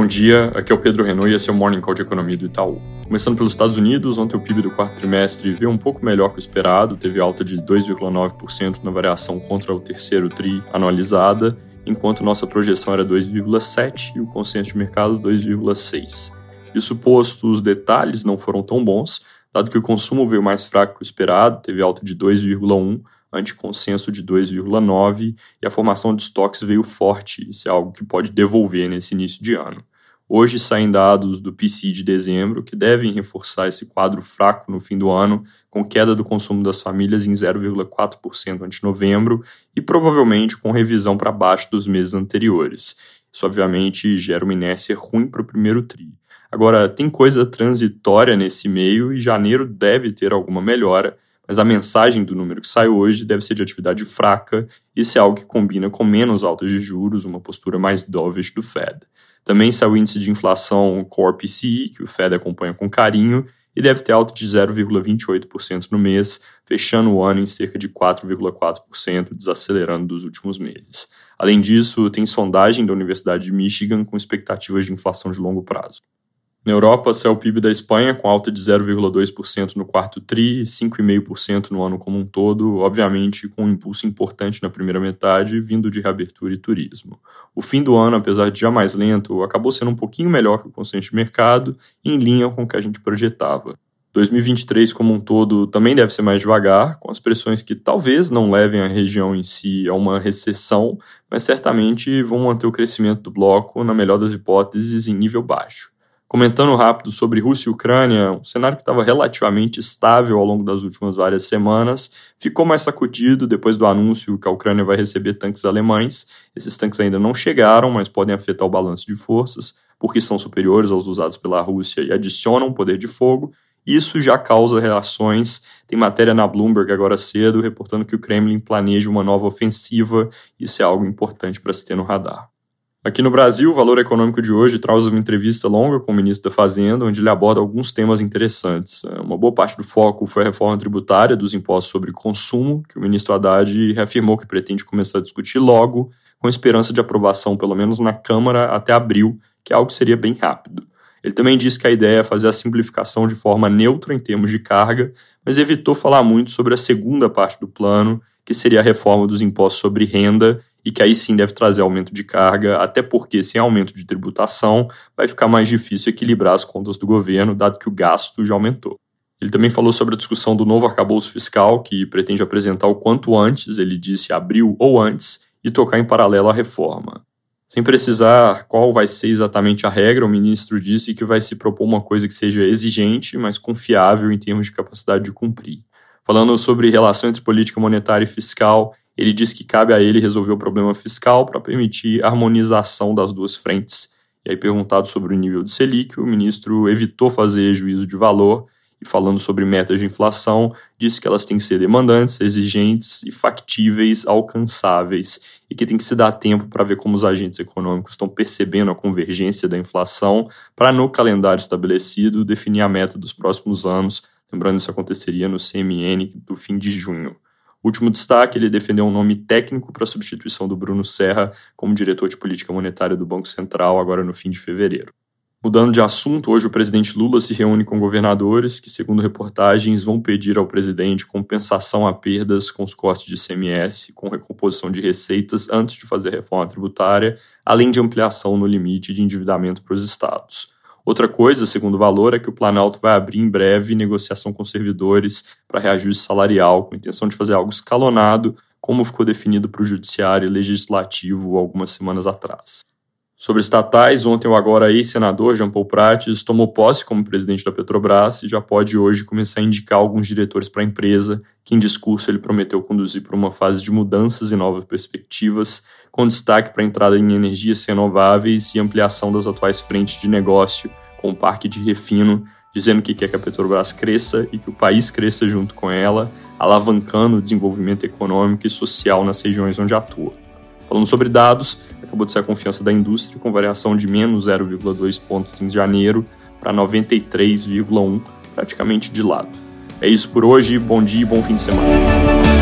Bom dia, aqui é o Pedro Renault e esse é o Morning Call de Economia do Itaú. Começando pelos Estados Unidos, ontem o PIB do quarto trimestre veio um pouco melhor que o esperado, teve alta de 2,9% na variação contra o terceiro TRI anualizada, enquanto nossa projeção era 2,7% e o consenso de mercado 2,6%. Isso posto, os detalhes não foram tão bons, dado que o consumo veio mais fraco que o esperado, teve alta de 2,1%, anticonsenso de 2,9 e a formação de estoques veio forte. Isso é algo que pode devolver nesse início de ano. Hoje saem dados do PCI de dezembro que devem reforçar esse quadro fraco no fim do ano, com queda do consumo das famílias em 0,4% ante novembro e provavelmente com revisão para baixo dos meses anteriores. Isso obviamente gera uma inércia ruim para o primeiro TRI. Agora, tem coisa transitória nesse meio e janeiro deve ter alguma melhora, mas a mensagem do número que sai hoje deve ser de atividade fraca, isso é algo que combina com menos altas de juros, uma postura mais dovish do Fed. Também sai o índice de inflação Core PCI, que o Fed acompanha com carinho, e deve ter alta de 0,28% no mês, fechando o ano em cerca de 4,4%, desacelerando dos últimos meses. Além disso, tem sondagem da Universidade de Michigan com expectativas de inflação de longo prazo. Na Europa, saiu o PIB da Espanha com alta de 0,2% no quarto TRI e 5,5% no ano como um todo, obviamente com um impulso importante na primeira metade, vindo de reabertura e turismo. O fim do ano, apesar de já mais lento, acabou sendo um pouquinho melhor que o consenso de mercado, em linha com o que a gente projetava. 2023 como um todo também deve ser mais devagar, com as pressões que talvez não levem a região em si a uma recessão, mas certamente vão manter o crescimento do bloco, na melhor das hipóteses, em nível baixo. Comentando rápido sobre Rússia e Ucrânia, um cenário que estava relativamente estável ao longo das últimas várias semanas, ficou mais sacudido depois do anúncio que a Ucrânia vai receber tanques alemães. Esses tanques ainda não chegaram, mas podem afetar o balanço de forças, porque são superiores aos usados pela Rússia e adicionam poder de fogo. Isso já causa reações. Tem matéria na Bloomberg agora cedo reportando que o Kremlin planeja uma nova ofensiva. Isso é algo importante para se ter no radar. Aqui no Brasil, o Valor Econômico de hoje traz uma entrevista longa com o ministro da Fazenda, onde ele aborda alguns temas interessantes. É, uma boa parte do foco foi a reforma tributária dos impostos sobre consumo, que o ministro Haddad reafirmou que pretende começar a discutir logo, com esperança de aprovação, pelo menos na Câmara, até abril, que é algo que seria bem rápido. Ele também disse que a ideia é fazer a simplificação de forma neutra em termos de carga, mas evitou falar muito sobre a segunda parte do plano, que seria a reforma dos impostos sobre renda e que aí sim deve trazer aumento de carga, até porque sem aumento de tributação vai ficar mais difícil equilibrar as contas do governo, dado que o gasto já aumentou. Ele também falou sobre a discussão do novo arcabouço fiscal, que pretende apresentar o quanto antes, ele disse abril ou antes, e tocar em paralelo a reforma. Sem precisar qual vai ser exatamente a regra, o ministro disse que vai se propor uma coisa que seja exigente, mas confiável em termos de capacidade de cumprir. Falando sobre relação entre política monetária e fiscal, ele diz que cabe a ele resolver o problema fiscal para permitir harmonização das duas frentes. E aí, perguntado sobre o nível de Selic, o ministro evitou fazer juízo de valor e, falando sobre metas de inflação, disse que elas têm que ser demandantes, exigentes e factíveis, alcançáveis, e que tem que se dar tempo para ver como os agentes econômicos estão percebendo a convergência da inflação para, no calendário estabelecido, definir a meta dos próximos anos. Lembrando, isso aconteceria no CMN do fim de junho. Último destaque, ele defendeu um nome técnico para a substituição do Bruno Serra como diretor de política monetária do Banco Central, agora no fim de fevereiro. Mudando de assunto, hoje o presidente Lula se reúne com governadores que, segundo reportagens, vão pedir ao presidente compensação a perdas com os cortes de CMS, com recomposição de receitas antes de fazer reforma tributária, além de ampliação no limite de endividamento para os estados. Outra coisa, segundo o valor, é que o Planalto vai abrir em breve negociação com servidores para reajuste salarial, com a intenção de fazer algo escalonado, como ficou definido para o Judiciário e Legislativo algumas semanas atrás. Sobre estatais, ontem o agora ex-senador Jean Paul Prates tomou posse como presidente da Petrobras e já pode hoje começar a indicar alguns diretores para a empresa, que em discurso ele prometeu conduzir para uma fase de mudanças e novas perspectivas, com destaque para a entrada em energias renováveis e ampliação das atuais frentes de negócio, com o parque de refino, dizendo que quer que a Petrobras cresça e que o país cresça junto com ela, alavancando o desenvolvimento econômico e social nas regiões onde atua. Falando sobre dados, acabou de ser a confiança da indústria, com variação de menos 0,2 pontos em janeiro para 93,1, praticamente de lado. É isso por hoje, bom dia e bom fim de semana.